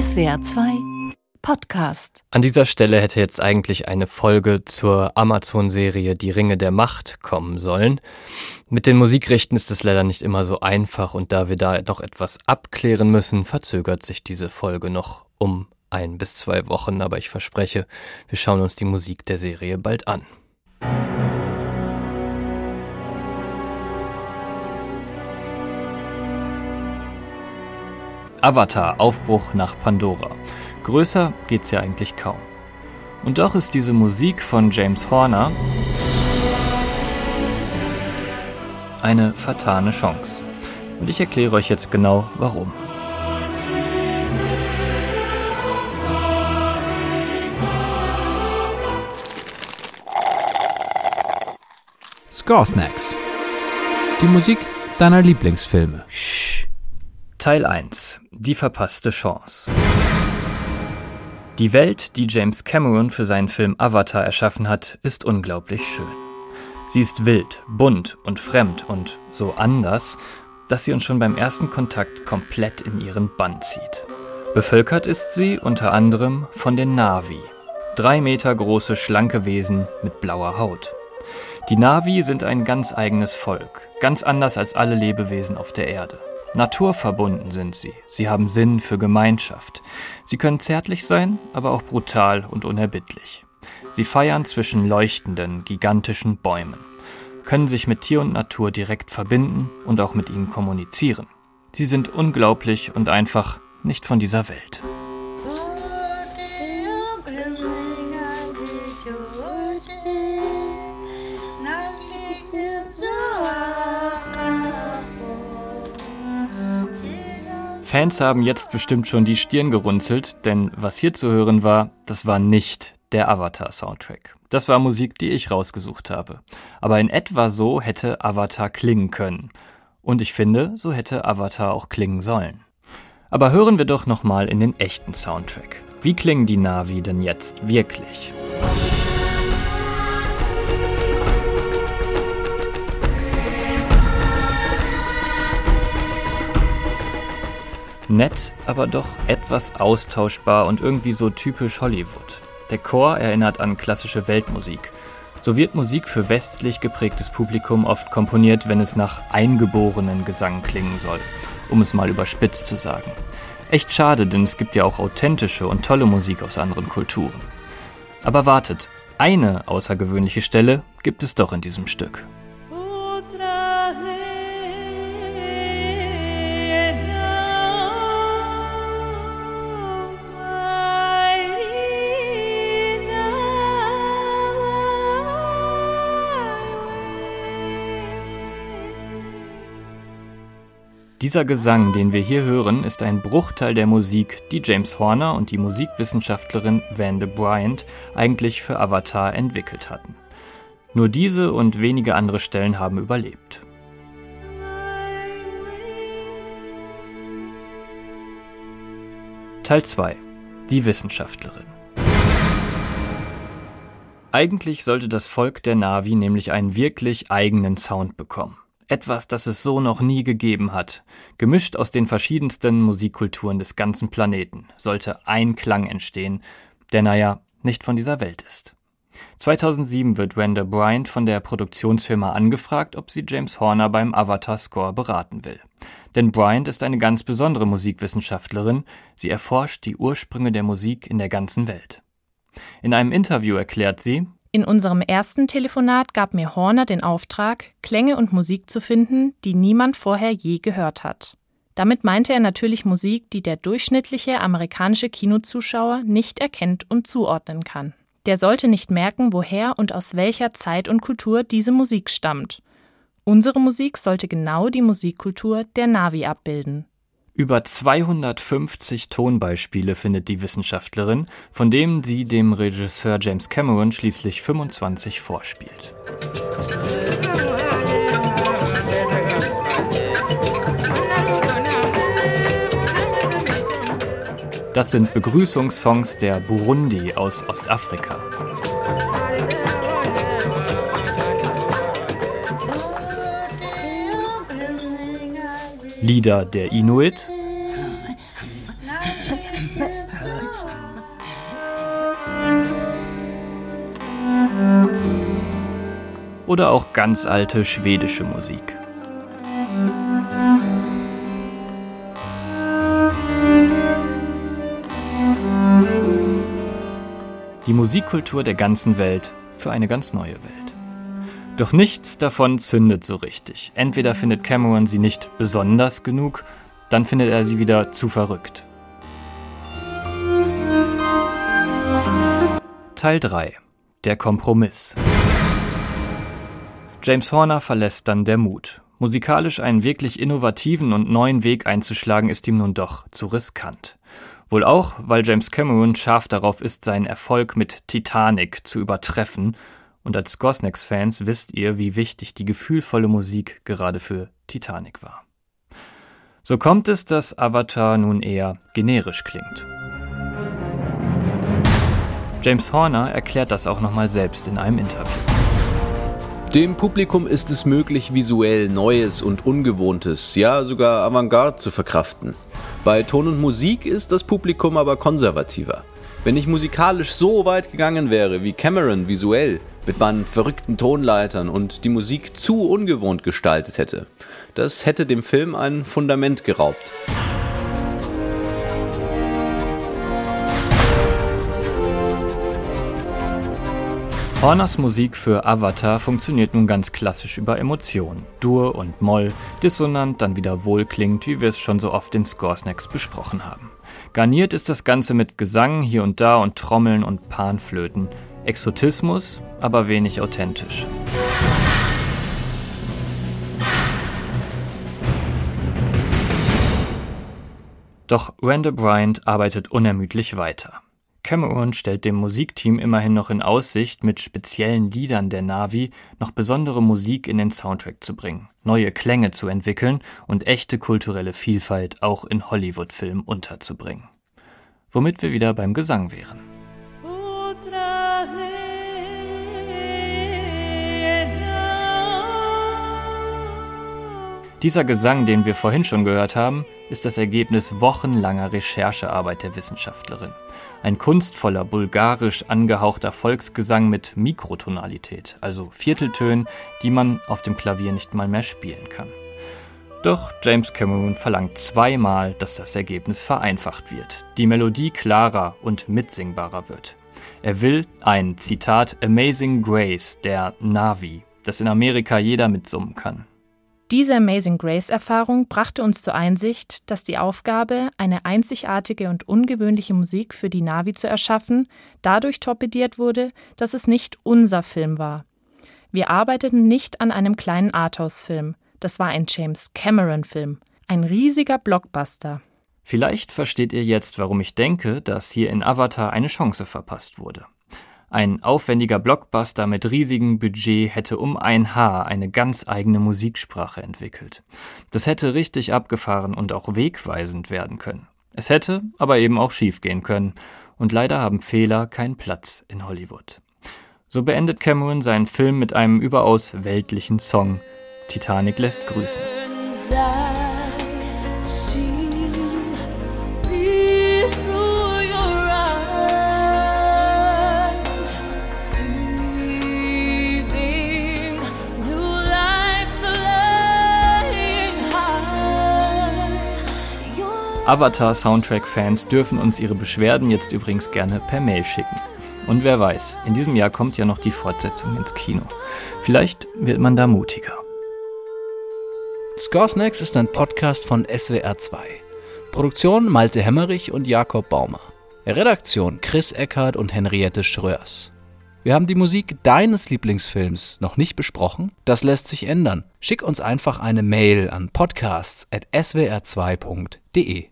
SWR 2 Podcast. An dieser Stelle hätte jetzt eigentlich eine Folge zur Amazon-Serie Die Ringe der Macht kommen sollen. Mit den Musikrechten ist es leider nicht immer so einfach und da wir da noch etwas abklären müssen, verzögert sich diese Folge noch um ein bis zwei Wochen, aber ich verspreche, wir schauen uns die Musik der Serie bald an. Avatar Aufbruch nach Pandora. Größer geht's ja eigentlich kaum. Und doch ist diese Musik von James Horner eine fatale Chance. Und ich erkläre euch jetzt genau warum. Score Snacks. Die Musik deiner Lieblingsfilme. Teil 1. Die verpasste Chance. Die Welt, die James Cameron für seinen Film Avatar erschaffen hat, ist unglaublich schön. Sie ist wild, bunt und fremd und so anders, dass sie uns schon beim ersten Kontakt komplett in ihren Bann zieht. Bevölkert ist sie unter anderem von den Navi, drei Meter große schlanke Wesen mit blauer Haut. Die Navi sind ein ganz eigenes Volk, ganz anders als alle Lebewesen auf der Erde. Naturverbunden sind sie. Sie haben Sinn für Gemeinschaft. Sie können zärtlich sein, aber auch brutal und unerbittlich. Sie feiern zwischen leuchtenden, gigantischen Bäumen, können sich mit Tier und Natur direkt verbinden und auch mit ihnen kommunizieren. Sie sind unglaublich und einfach nicht von dieser Welt. Fans haben jetzt bestimmt schon die Stirn gerunzelt, denn was hier zu hören war, das war nicht der Avatar-Soundtrack. Das war Musik, die ich rausgesucht habe. Aber in etwa so hätte Avatar klingen können. Und ich finde, so hätte Avatar auch klingen sollen. Aber hören wir doch nochmal in den echten Soundtrack. Wie klingen die Navi denn jetzt wirklich? Nett, aber doch etwas austauschbar und irgendwie so typisch Hollywood. Der Chor erinnert an klassische Weltmusik. So wird Musik für westlich geprägtes Publikum oft komponiert, wenn es nach eingeborenen Gesang klingen soll, um es mal überspitzt zu sagen. Echt schade, denn es gibt ja auch authentische und tolle Musik aus anderen Kulturen. Aber wartet, eine außergewöhnliche Stelle gibt es doch in diesem Stück. Dieser Gesang, den wir hier hören, ist ein Bruchteil der Musik, die James Horner und die Musikwissenschaftlerin Vande Bryant eigentlich für Avatar entwickelt hatten. Nur diese und wenige andere Stellen haben überlebt. Teil 2 Die Wissenschaftlerin Eigentlich sollte das Volk der Navi nämlich einen wirklich eigenen Sound bekommen. Etwas, das es so noch nie gegeben hat. Gemischt aus den verschiedensten Musikkulturen des ganzen Planeten sollte ein Klang entstehen, der naja, nicht von dieser Welt ist. 2007 wird Randa Bryant von der Produktionsfirma angefragt, ob sie James Horner beim Avatar-Score beraten will. Denn Bryant ist eine ganz besondere Musikwissenschaftlerin, sie erforscht die Ursprünge der Musik in der ganzen Welt. In einem Interview erklärt sie, in unserem ersten Telefonat gab mir Horner den Auftrag, Klänge und Musik zu finden, die niemand vorher je gehört hat. Damit meinte er natürlich Musik, die der durchschnittliche amerikanische Kinozuschauer nicht erkennt und zuordnen kann. Der sollte nicht merken, woher und aus welcher Zeit und Kultur diese Musik stammt. Unsere Musik sollte genau die Musikkultur der Navi abbilden. Über 250 Tonbeispiele findet die Wissenschaftlerin, von denen sie dem Regisseur James Cameron schließlich 25 vorspielt. Das sind Begrüßungssongs der Burundi aus Ostafrika. Lieder der Inuit, oder auch ganz alte schwedische Musik. Die Musikkultur der ganzen Welt für eine ganz neue Welt. Doch nichts davon zündet so richtig. Entweder findet Cameron sie nicht besonders genug, dann findet er sie wieder zu verrückt. Teil 3 Der Kompromiss James Horner verlässt dann der Mut. Musikalisch einen wirklich innovativen und neuen Weg einzuschlagen, ist ihm nun doch zu riskant. Wohl auch, weil James Cameron scharf darauf ist, seinen Erfolg mit Titanic zu übertreffen. Und als Gosnacks-Fans wisst ihr, wie wichtig die gefühlvolle Musik gerade für Titanic war. So kommt es, dass Avatar nun eher generisch klingt. James Horner erklärt das auch nochmal selbst in einem Interview. Dem Publikum ist es möglich, visuell Neues und Ungewohntes, ja sogar Avantgarde zu verkraften. Bei Ton und Musik ist das Publikum aber konservativer. Wenn ich musikalisch so weit gegangen wäre wie Cameron visuell, mit meinen verrückten Tonleitern und die Musik zu ungewohnt gestaltet hätte, das hätte dem Film ein Fundament geraubt. Horners Musik für Avatar funktioniert nun ganz klassisch über Emotionen. Dur und Moll, dissonant, dann wieder wohlklingend, wie wir es schon so oft in Scoresnacks besprochen haben. Garniert ist das Ganze mit Gesang hier und da und Trommeln und Panflöten. Exotismus, aber wenig authentisch. Doch Randall Bryant arbeitet unermüdlich weiter. Cameron stellt dem Musikteam immerhin noch in Aussicht, mit speziellen Liedern der Navi noch besondere Musik in den Soundtrack zu bringen, neue Klänge zu entwickeln und echte kulturelle Vielfalt auch in Hollywood-Filmen unterzubringen. Womit wir wieder beim Gesang wären. Dieser Gesang, den wir vorhin schon gehört haben, ist das Ergebnis wochenlanger Recherchearbeit der Wissenschaftlerin. Ein kunstvoller, bulgarisch angehauchter Volksgesang mit Mikrotonalität, also Vierteltönen, die man auf dem Klavier nicht mal mehr spielen kann. Doch James Cameron verlangt zweimal, dass das Ergebnis vereinfacht wird, die Melodie klarer und mitsingbarer wird. Er will ein, Zitat, Amazing Grace der Navi, das in Amerika jeder mitsummen kann. Diese Amazing Grace-Erfahrung brachte uns zur Einsicht, dass die Aufgabe, eine einzigartige und ungewöhnliche Musik für die Navi zu erschaffen, dadurch torpediert wurde, dass es nicht unser Film war. Wir arbeiteten nicht an einem kleinen Arthouse-Film. Das war ein James Cameron-Film. Ein riesiger Blockbuster. Vielleicht versteht ihr jetzt, warum ich denke, dass hier in Avatar eine Chance verpasst wurde. Ein aufwendiger Blockbuster mit riesigem Budget hätte um ein Haar eine ganz eigene Musiksprache entwickelt. Das hätte richtig abgefahren und auch wegweisend werden können. Es hätte aber eben auch schiefgehen können. Und leider haben Fehler keinen Platz in Hollywood. So beendet Cameron seinen Film mit einem überaus weltlichen Song. Titanic lässt grüßen. Avatar-Soundtrack-Fans dürfen uns ihre Beschwerden jetzt übrigens gerne per Mail schicken. Und wer weiß, in diesem Jahr kommt ja noch die Fortsetzung ins Kino. Vielleicht wird man da mutiger. Score Snacks ist ein Podcast von SWR2. Produktion Malte Hemmerich und Jakob Baumer. Redaktion Chris Eckhardt und Henriette Schröers. Wir haben die Musik deines Lieblingsfilms noch nicht besprochen? Das lässt sich ändern. Schick uns einfach eine Mail an podcasts.swr2.de.